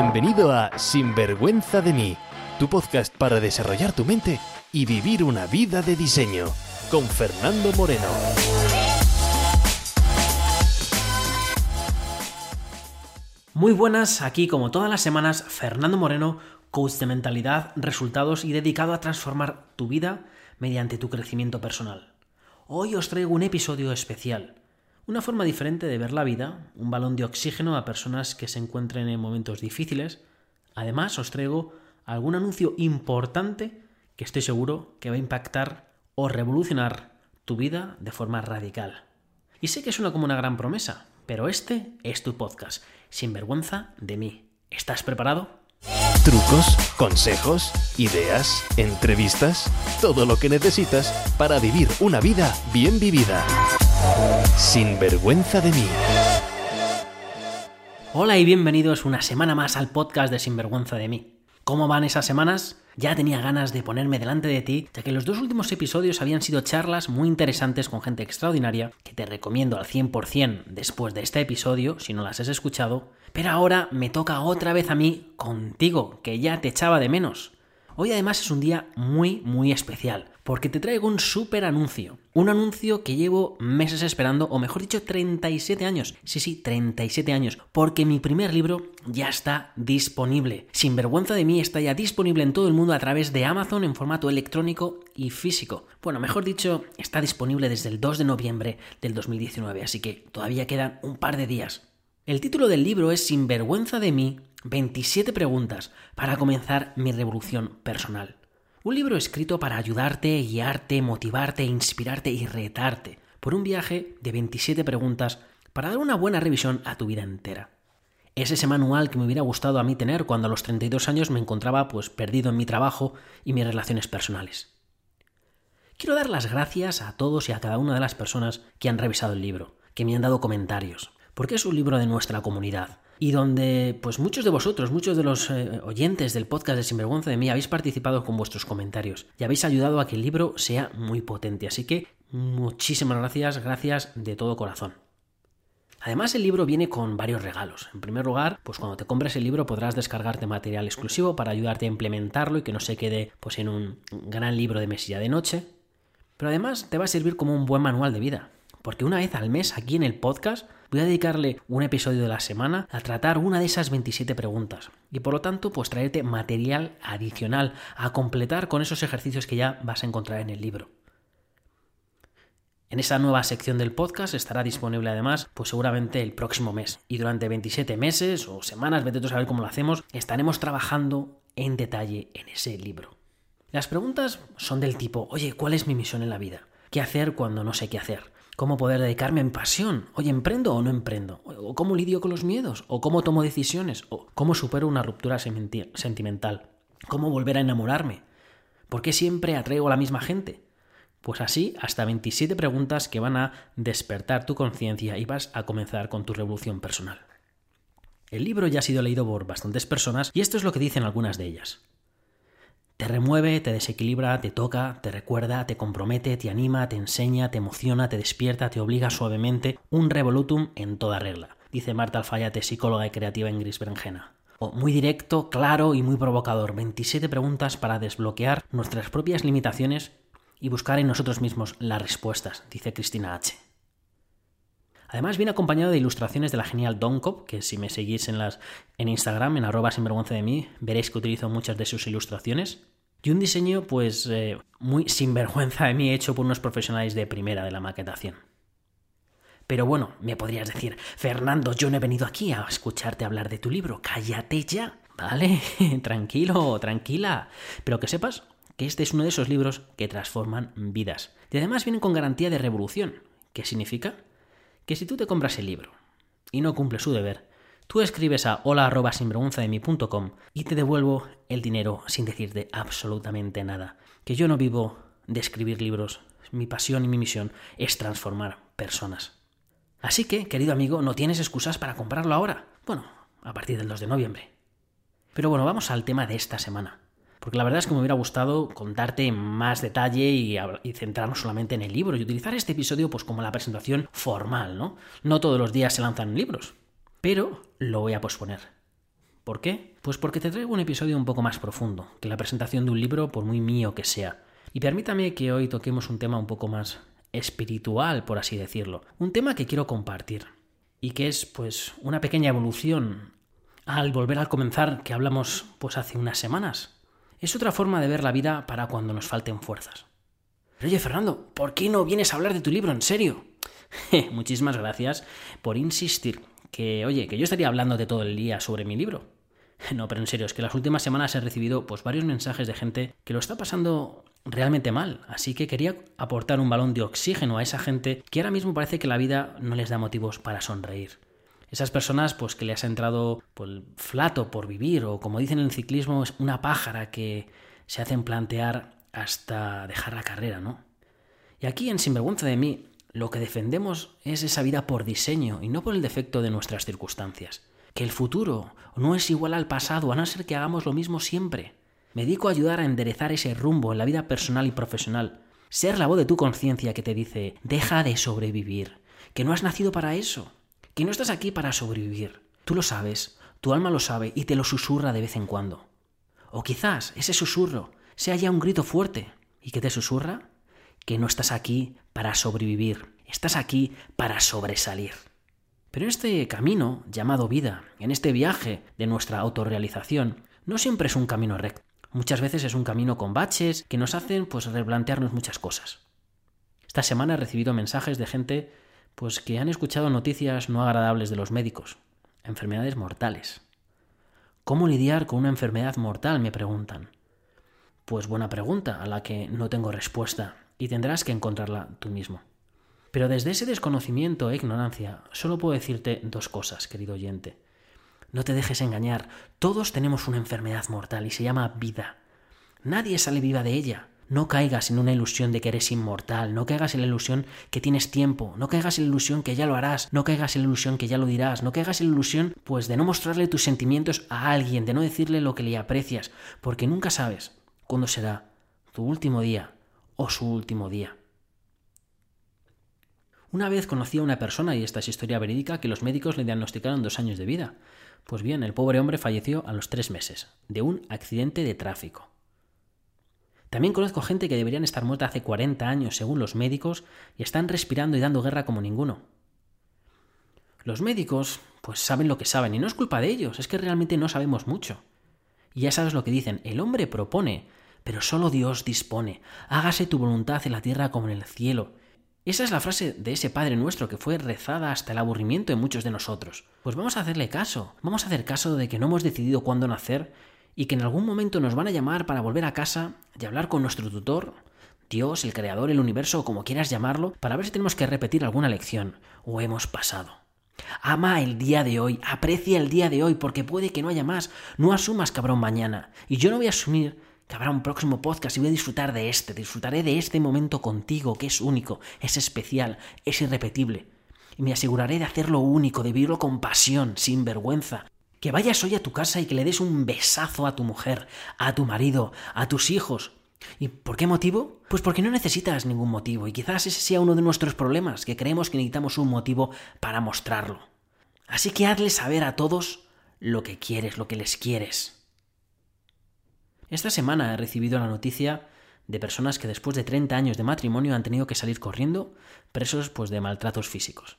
Bienvenido a Sinvergüenza de mí, tu podcast para desarrollar tu mente y vivir una vida de diseño, con Fernando Moreno. Muy buenas, aquí como todas las semanas, Fernando Moreno, coach de mentalidad, resultados y dedicado a transformar tu vida mediante tu crecimiento personal. Hoy os traigo un episodio especial, una forma diferente de ver la vida, un balón de oxígeno a personas que se encuentren en momentos difíciles. Además, os traigo algún anuncio importante que estoy seguro que va a impactar o revolucionar tu vida de forma radical. Y sé que suena como una gran promesa, pero este es tu podcast, sin vergüenza de mí. ¿Estás preparado? Trucos, consejos, ideas, entrevistas, todo lo que necesitas para vivir una vida bien vivida. Sin vergüenza de mí. Hola y bienvenidos una semana más al podcast de Sinvergüenza de mí. ¿Cómo van esas semanas? Ya tenía ganas de ponerme delante de ti, ya que los dos últimos episodios habían sido charlas muy interesantes con gente extraordinaria, que te recomiendo al 100% después de este episodio, si no las has escuchado, pero ahora me toca otra vez a mí contigo, que ya te echaba de menos. Hoy además es un día muy, muy especial, porque te traigo un súper anuncio. Un anuncio que llevo meses esperando, o mejor dicho, 37 años. Sí, sí, 37 años, porque mi primer libro ya está disponible. Sin vergüenza de mí está ya disponible en todo el mundo a través de Amazon en formato electrónico y físico. Bueno, mejor dicho, está disponible desde el 2 de noviembre del 2019, así que todavía quedan un par de días. El título del libro es Sin vergüenza de mí 27 preguntas para comenzar mi revolución personal. Un libro escrito para ayudarte, guiarte, motivarte, inspirarte y retarte por un viaje de 27 preguntas para dar una buena revisión a tu vida entera. Es ese manual que me hubiera gustado a mí tener cuando a los 32 años me encontraba pues perdido en mi trabajo y mis relaciones personales. Quiero dar las gracias a todos y a cada una de las personas que han revisado el libro, que me han dado comentarios, porque es un libro de nuestra comunidad, y donde pues muchos de vosotros, muchos de los eh, oyentes del podcast de Sinvergüenza de mí habéis participado con vuestros comentarios y habéis ayudado a que el libro sea muy potente. Así que muchísimas gracias, gracias de todo corazón. Además el libro viene con varios regalos. En primer lugar, pues cuando te compres el libro podrás descargarte material exclusivo para ayudarte a implementarlo y que no se quede pues en un gran libro de mesilla de noche. Pero además te va a servir como un buen manual de vida, porque una vez al mes aquí en el podcast voy a dedicarle un episodio de la semana a tratar una de esas 27 preguntas y por lo tanto pues traerte material adicional a completar con esos ejercicios que ya vas a encontrar en el libro. En esa nueva sección del podcast estará disponible además, pues seguramente el próximo mes. Y durante 27 meses o semanas, vete a saber cómo lo hacemos, estaremos trabajando en detalle en ese libro. Las preguntas son del tipo, oye, ¿cuál es mi misión en la vida? ¿Qué hacer cuando no sé qué hacer? Cómo poder dedicarme a mi pasión. Oye, ¿emprendo o no emprendo? ¿O cómo lidio con los miedos? ¿O cómo tomo decisiones? ¿O cómo supero una ruptura sentimental? ¿Cómo volver a enamorarme? ¿Por qué siempre atraigo a la misma gente? Pues así, hasta 27 preguntas que van a despertar tu conciencia y vas a comenzar con tu revolución personal. El libro ya ha sido leído por bastantes personas y esto es lo que dicen algunas de ellas. Te remueve, te desequilibra, te toca, te recuerda, te compromete, te anima, te enseña, te emociona, te despierta, te obliga suavemente, un revolutum en toda regla, dice Marta Alfayate, psicóloga y creativa en Gris Berenjena. O muy directo, claro y muy provocador. 27 preguntas para desbloquear nuestras propias limitaciones y buscar en nosotros mismos las respuestas, dice Cristina H. Además viene acompañado de ilustraciones de la genial Doncop, que si me seguís en, las, en Instagram, en arroba sinvergüenza de mí, veréis que utilizo muchas de sus ilustraciones. Y un diseño, pues, eh, muy sinvergüenza de mí, hecho por unos profesionales de primera de la maquetación. Pero bueno, me podrías decir, Fernando, yo no he venido aquí a escucharte hablar de tu libro, cállate ya, ¿vale? Tranquilo, tranquila. Pero que sepas que este es uno de esos libros que transforman vidas. Y además vienen con garantía de revolución. ¿Qué significa? que si tú te compras el libro y no cumples su deber, tú escribes a hola y te devuelvo el dinero sin decirte absolutamente nada. Que yo no vivo de escribir libros, mi pasión y mi misión es transformar personas. Así que, querido amigo, no tienes excusas para comprarlo ahora. Bueno, a partir del 2 de noviembre. Pero bueno, vamos al tema de esta semana. Porque la verdad es que me hubiera gustado contarte más detalle y, centrarnos solamente en el libro y utilizar este episodio pues como la presentación formal, ¿no? No todos los días se lanzan libros, pero lo voy a posponer. ¿Por qué? Pues porque te traigo un episodio un poco más profundo que la presentación de un libro, por muy mío que sea. Y permítame que hoy toquemos un tema un poco más espiritual, por así decirlo. Un tema que quiero compartir y que es pues una pequeña evolución al volver al comenzar que hablamos pues hace unas semanas. Es otra forma de ver la vida para cuando nos falten fuerzas. Oye, Fernando, ¿por qué no vienes a hablar de tu libro en serio? Muchísimas gracias por insistir. Que, oye, que yo estaría hablando de todo el día sobre mi libro. No, pero en serio, es que las últimas semanas he recibido pues varios mensajes de gente que lo está pasando realmente mal, así que quería aportar un balón de oxígeno a esa gente que ahora mismo parece que la vida no les da motivos para sonreír. Esas personas pues que les ha entrado pues, flato por vivir o como dicen en el ciclismo es una pájara que se hacen plantear hasta dejar la carrera, ¿no? Y aquí en Sinvergüenza de mí lo que defendemos es esa vida por diseño y no por el defecto de nuestras circunstancias. Que el futuro no es igual al pasado, a no ser que hagamos lo mismo siempre. Me dedico a ayudar a enderezar ese rumbo en la vida personal y profesional. Ser la voz de tu conciencia que te dice, deja de sobrevivir, que no has nacido para eso, que no estás aquí para sobrevivir. Tú lo sabes, tu alma lo sabe y te lo susurra de vez en cuando. O quizás ese susurro sea ya un grito fuerte. ¿Y qué te susurra? Que no estás aquí para sobrevivir, estás aquí para sobresalir. Pero este camino llamado vida, en este viaje de nuestra autorrealización, no siempre es un camino recto. Muchas veces es un camino con baches que nos hacen pues replantearnos muchas cosas. Esta semana he recibido mensajes de gente pues que han escuchado noticias no agradables de los médicos, enfermedades mortales. ¿Cómo lidiar con una enfermedad mortal? me preguntan. Pues buena pregunta a la que no tengo respuesta y tendrás que encontrarla tú mismo. Pero desde ese desconocimiento e ignorancia solo puedo decirte dos cosas, querido oyente. No te dejes engañar. Todos tenemos una enfermedad mortal y se llama vida. Nadie sale viva de ella. No caigas en una ilusión de que eres inmortal, no caigas en la ilusión que tienes tiempo, no caigas en la ilusión que ya lo harás, no caigas en la ilusión que ya lo dirás, no caigas en la ilusión pues de no mostrarle tus sentimientos a alguien, de no decirle lo que le aprecias, porque nunca sabes cuándo será tu último día o su último día. Una vez conocí a una persona, y esta es historia verídica, que los médicos le diagnosticaron dos años de vida. Pues bien, el pobre hombre falleció a los tres meses, de un accidente de tráfico. También conozco gente que deberían estar muerta hace 40 años, según los médicos, y están respirando y dando guerra como ninguno. Los médicos, pues saben lo que saben, y no es culpa de ellos, es que realmente no sabemos mucho. Y ya sabes lo que dicen, el hombre propone, pero solo Dios dispone. Hágase tu voluntad en la tierra como en el cielo. Esa es la frase de ese Padre nuestro que fue rezada hasta el aburrimiento de muchos de nosotros. Pues vamos a hacerle caso, vamos a hacer caso de que no hemos decidido cuándo nacer y que en algún momento nos van a llamar para volver a casa y hablar con nuestro tutor, Dios, el Creador, el universo, como quieras llamarlo, para ver si tenemos que repetir alguna lección o hemos pasado. Ama el día de hoy, aprecia el día de hoy, porque puede que no haya más. No asumas cabrón mañana. Y yo no voy a asumir que habrá un próximo podcast y voy a disfrutar de este, disfrutaré de este momento contigo, que es único, es especial, es irrepetible. Y me aseguraré de hacerlo único, de vivirlo con pasión, sin vergüenza. Que vayas hoy a tu casa y que le des un besazo a tu mujer, a tu marido, a tus hijos. ¿Y por qué motivo? Pues porque no necesitas ningún motivo y quizás ese sea uno de nuestros problemas, que creemos que necesitamos un motivo para mostrarlo. Así que hazle saber a todos lo que quieres, lo que les quieres. Esta semana he recibido la noticia de personas que después de 30 años de matrimonio han tenido que salir corriendo presos pues de maltratos físicos.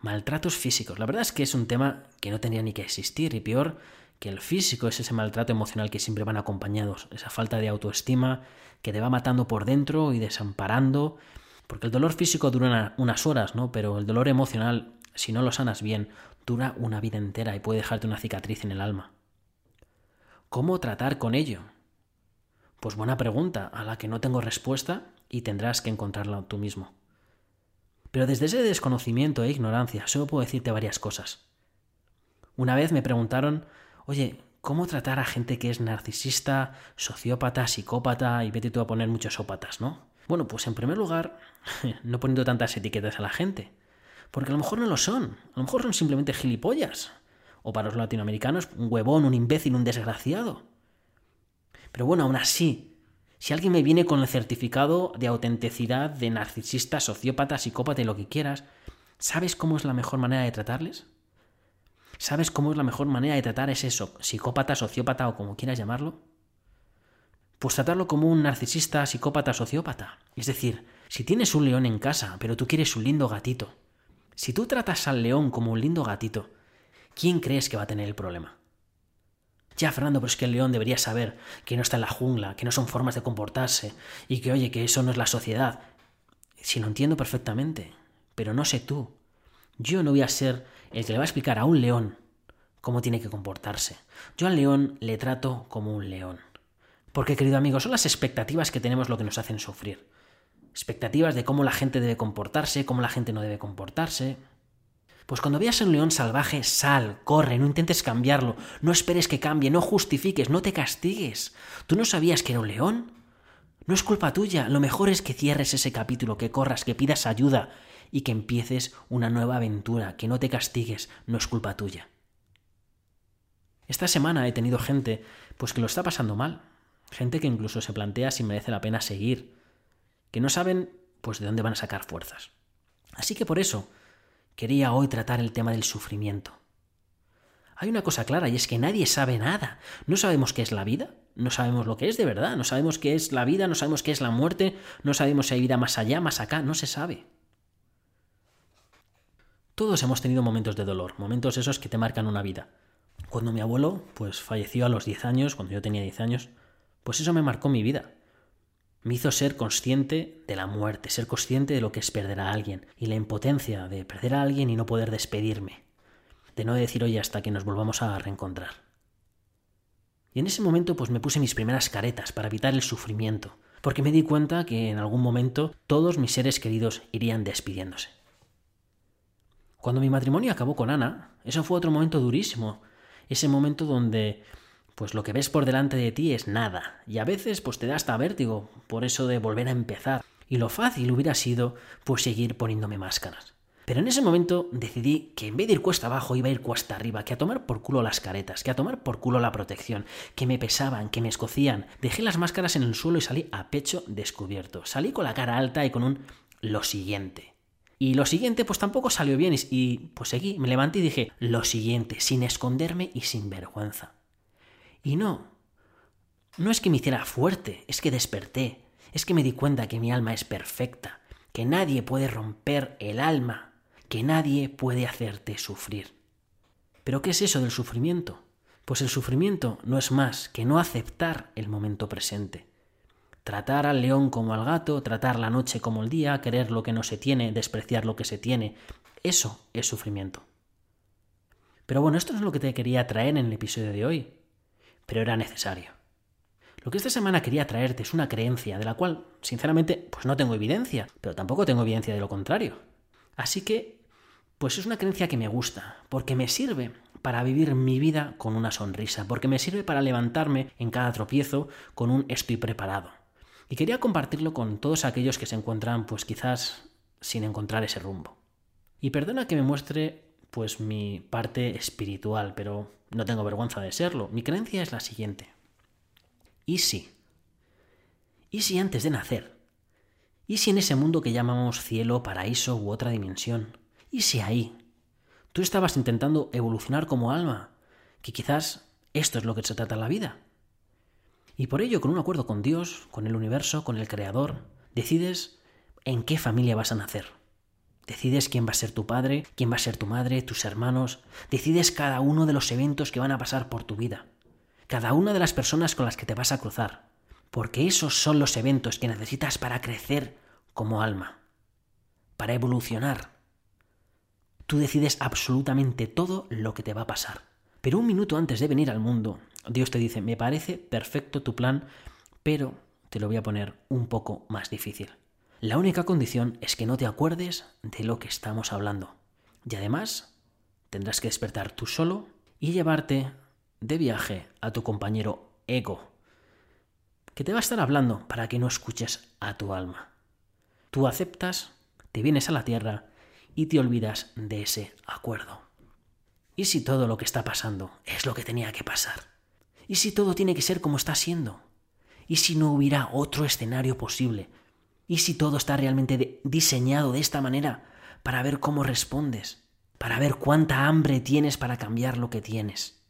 Maltratos físicos. La verdad es que es un tema que no tendría ni que existir y peor que el físico es ese maltrato emocional que siempre van acompañados, esa falta de autoestima que te va matando por dentro y desamparando, porque el dolor físico dura unas horas, ¿no? Pero el dolor emocional, si no lo sanas bien, dura una vida entera y puede dejarte una cicatriz en el alma. ¿Cómo tratar con ello? Pues buena pregunta, a la que no tengo respuesta y tendrás que encontrarla tú mismo. Pero desde ese desconocimiento e ignorancia solo puedo decirte varias cosas. Una vez me preguntaron, oye, ¿cómo tratar a gente que es narcisista, sociópata, psicópata y vete tú a poner muchos ópatas, ¿no? Bueno, pues en primer lugar, no poniendo tantas etiquetas a la gente, porque a lo mejor no lo son, a lo mejor son simplemente gilipollas, o para los latinoamericanos, un huevón, un imbécil, un desgraciado. Pero bueno, aún así, si alguien me viene con el certificado de autenticidad de narcisista, sociópata, psicópata y lo que quieras, ¿sabes cómo es la mejor manera de tratarles? ¿Sabes cómo es la mejor manera de tratar a ese psicópata, sociópata o como quieras llamarlo? Pues tratarlo como un narcisista, psicópata, sociópata. Es decir, si tienes un león en casa, pero tú quieres un lindo gatito, si tú tratas al león como un lindo gatito, ¿quién crees que va a tener el problema? Ya, Fernando, pero es que el león debería saber que no está en la jungla, que no son formas de comportarse y que, oye, que eso no es la sociedad. Si lo entiendo perfectamente, pero no sé tú. Yo no voy a ser el que le va a explicar a un león cómo tiene que comportarse. Yo al león le trato como un león. Porque, querido amigo, son las expectativas que tenemos lo que nos hacen sufrir. Expectativas de cómo la gente debe comportarse, cómo la gente no debe comportarse. Pues cuando veas a un león salvaje, sal, corre, no intentes cambiarlo, no esperes que cambie, no justifiques, no te castigues. ¿Tú no sabías que era un león? No es culpa tuya, lo mejor es que cierres ese capítulo, que corras, que pidas ayuda y que empieces una nueva aventura, que no te castigues, no es culpa tuya. Esta semana he tenido gente pues que lo está pasando mal, gente que incluso se plantea si merece la pena seguir, que no saben pues de dónde van a sacar fuerzas. Así que por eso quería hoy tratar el tema del sufrimiento. Hay una cosa clara y es que nadie sabe nada. No sabemos qué es la vida, no sabemos lo que es de verdad, no sabemos qué es la vida, no sabemos qué es la muerte, no sabemos si hay vida más allá, más acá, no se sabe. Todos hemos tenido momentos de dolor, momentos esos que te marcan una vida. Cuando mi abuelo, pues falleció a los 10 años, cuando yo tenía 10 años, pues eso me marcó mi vida me hizo ser consciente de la muerte, ser consciente de lo que es perder a alguien y la impotencia de perder a alguien y no poder despedirme, de no decir oye hasta que nos volvamos a reencontrar. Y en ese momento pues me puse mis primeras caretas para evitar el sufrimiento, porque me di cuenta que en algún momento todos mis seres queridos irían despidiéndose. Cuando mi matrimonio acabó con Ana, eso fue otro momento durísimo, ese momento donde pues lo que ves por delante de ti es nada, y a veces pues te da hasta vértigo por eso de volver a empezar, y lo fácil hubiera sido pues seguir poniéndome máscaras. Pero en ese momento decidí que en vez de ir cuesta abajo iba a ir cuesta arriba, que a tomar por culo las caretas, que a tomar por culo la protección, que me pesaban, que me escocían. Dejé las máscaras en el suelo y salí a pecho descubierto. Salí con la cara alta y con un lo siguiente. Y lo siguiente pues tampoco salió bien y pues seguí, me levanté y dije lo siguiente, sin esconderme y sin vergüenza. Y no, no es que me hiciera fuerte, es que desperté, es que me di cuenta que mi alma es perfecta, que nadie puede romper el alma, que nadie puede hacerte sufrir. ¿Pero qué es eso del sufrimiento? Pues el sufrimiento no es más que no aceptar el momento presente. Tratar al león como al gato, tratar la noche como el día, querer lo que no se tiene, despreciar lo que se tiene, eso es sufrimiento. Pero bueno, esto es lo que te quería traer en el episodio de hoy pero era necesario. Lo que esta semana quería traerte es una creencia de la cual, sinceramente, pues no tengo evidencia, pero tampoco tengo evidencia de lo contrario. Así que, pues es una creencia que me gusta, porque me sirve para vivir mi vida con una sonrisa, porque me sirve para levantarme en cada tropiezo con un estoy preparado. Y quería compartirlo con todos aquellos que se encuentran, pues quizás sin encontrar ese rumbo. Y perdona que me muestre, pues mi parte espiritual, pero no tengo vergüenza de serlo. Mi creencia es la siguiente. ¿Y si? ¿Y si antes de nacer? ¿Y si en ese mundo que llamamos cielo, paraíso u otra dimensión? ¿Y si ahí tú estabas intentando evolucionar como alma? Que quizás esto es lo que se trata en la vida. Y por ello, con un acuerdo con Dios, con el universo, con el Creador, decides en qué familia vas a nacer Decides quién va a ser tu padre, quién va a ser tu madre, tus hermanos. Decides cada uno de los eventos que van a pasar por tu vida. Cada una de las personas con las que te vas a cruzar. Porque esos son los eventos que necesitas para crecer como alma. Para evolucionar. Tú decides absolutamente todo lo que te va a pasar. Pero un minuto antes de venir al mundo, Dios te dice, me parece perfecto tu plan, pero te lo voy a poner un poco más difícil. La única condición es que no te acuerdes de lo que estamos hablando. Y además, tendrás que despertar tú solo y llevarte de viaje a tu compañero ego, que te va a estar hablando para que no escuches a tu alma. Tú aceptas, te vienes a la tierra y te olvidas de ese acuerdo. ¿Y si todo lo que está pasando es lo que tenía que pasar? ¿Y si todo tiene que ser como está siendo? ¿Y si no hubiera otro escenario posible ¿Y si todo está realmente diseñado de esta manera para ver cómo respondes? para ver cuánta hambre tienes para cambiar lo que tienes.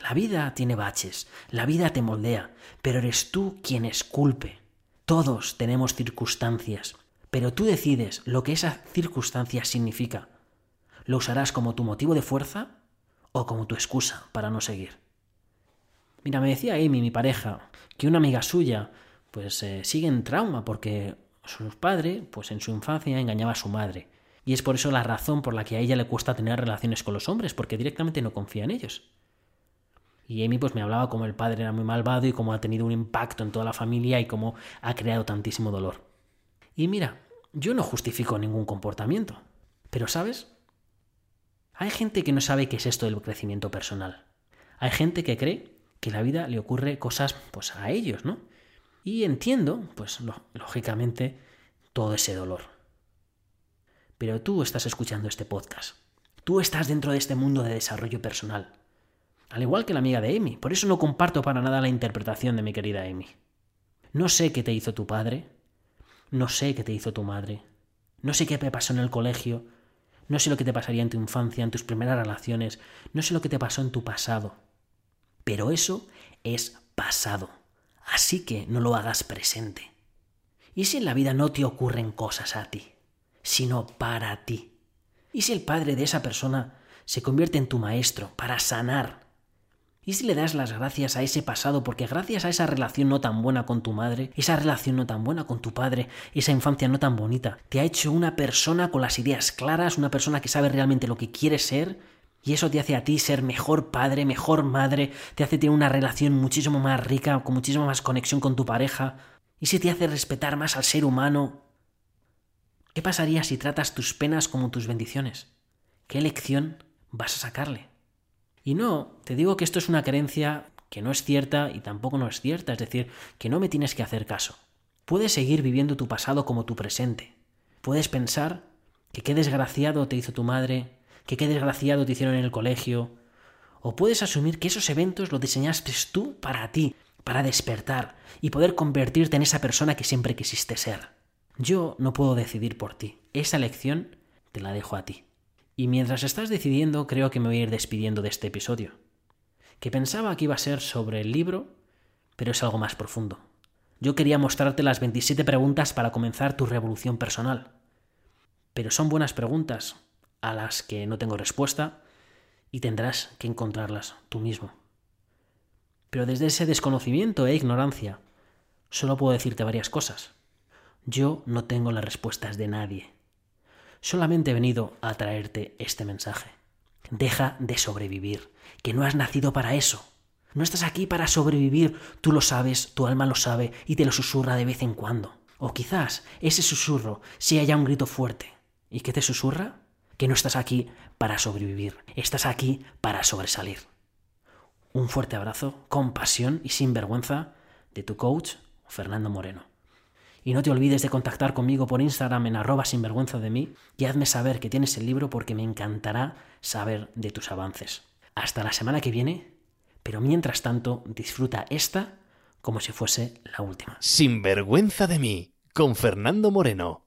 La vida tiene baches, la vida te moldea, pero eres tú quien esculpe. Todos tenemos circunstancias, pero tú decides lo que esa circunstancia significa. ¿Lo usarás como tu motivo de fuerza o como tu excusa para no seguir? Mira, me decía Amy, mi pareja, que una amiga suya pues eh, sigue en trauma porque su padre, pues en su infancia engañaba a su madre. Y es por eso la razón por la que a ella le cuesta tener relaciones con los hombres, porque directamente no confía en ellos. Y Amy pues me hablaba como el padre era muy malvado y cómo ha tenido un impacto en toda la familia y cómo ha creado tantísimo dolor. Y mira, yo no justifico ningún comportamiento, pero ¿sabes? Hay gente que no sabe qué es esto del crecimiento personal. Hay gente que cree que la vida le ocurre cosas pues a ellos, ¿no? Y entiendo, pues lógicamente, todo ese dolor. Pero tú estás escuchando este podcast. Tú estás dentro de este mundo de desarrollo personal. Al igual que la amiga de Amy. Por eso no comparto para nada la interpretación de mi querida Amy. No sé qué te hizo tu padre. No sé qué te hizo tu madre. No sé qué te pasó en el colegio. No sé lo que te pasaría en tu infancia, en tus primeras relaciones. No sé lo que te pasó en tu pasado. Pero eso es pasado. Así que no lo hagas presente. ¿Y si en la vida no te ocurren cosas a ti, sino para ti? ¿Y si el padre de esa persona se convierte en tu maestro para sanar ¿Y si le das las gracias a ese pasado porque gracias a esa relación no tan buena con tu madre, esa relación no tan buena con tu padre, esa infancia no tan bonita, te ha hecho una persona con las ideas claras, una persona que sabe realmente lo que quiere ser? Y eso te hace a ti ser mejor padre, mejor madre, te hace tener una relación muchísimo más rica, con muchísima más conexión con tu pareja. ¿Y si te hace respetar más al ser humano? ¿Qué pasaría si tratas tus penas como tus bendiciones? ¿Qué lección vas a sacarle? Y no, te digo que esto es una creencia que no es cierta y tampoco no es cierta, es decir, que no me tienes que hacer caso. Puedes seguir viviendo tu pasado como tu presente. Puedes pensar que qué desgraciado te hizo tu madre, que qué desgraciado te hicieron en el colegio, o puedes asumir que esos eventos los diseñaste tú para ti, para despertar y poder convertirte en esa persona que siempre quisiste ser. Yo no puedo decidir por ti. Esa elección te la dejo a ti. Y mientras estás decidiendo, creo que me voy a ir despidiendo de este episodio. Que pensaba que iba a ser sobre el libro, pero es algo más profundo. Yo quería mostrarte las 27 preguntas para comenzar tu revolución personal. Pero son buenas preguntas a las que no tengo respuesta y tendrás que encontrarlas tú mismo. Pero desde ese desconocimiento e ignorancia, solo puedo decirte varias cosas. Yo no tengo las respuestas de nadie. Solamente he venido a traerte este mensaje. Deja de sobrevivir, que no has nacido para eso. No estás aquí para sobrevivir, tú lo sabes, tu alma lo sabe y te lo susurra de vez en cuando. O quizás ese susurro sea ya un grito fuerte. ¿Y qué te susurra? Que no estás aquí para sobrevivir, estás aquí para sobresalir. Un fuerte abrazo, con pasión y sin vergüenza, de tu coach, Fernando Moreno. Y no te olvides de contactar conmigo por Instagram en arroba sinvergüenza de mí y hazme saber que tienes el libro porque me encantará saber de tus avances. Hasta la semana que viene, pero mientras tanto disfruta esta como si fuese la última. Sinvergüenza de mí, con Fernando Moreno.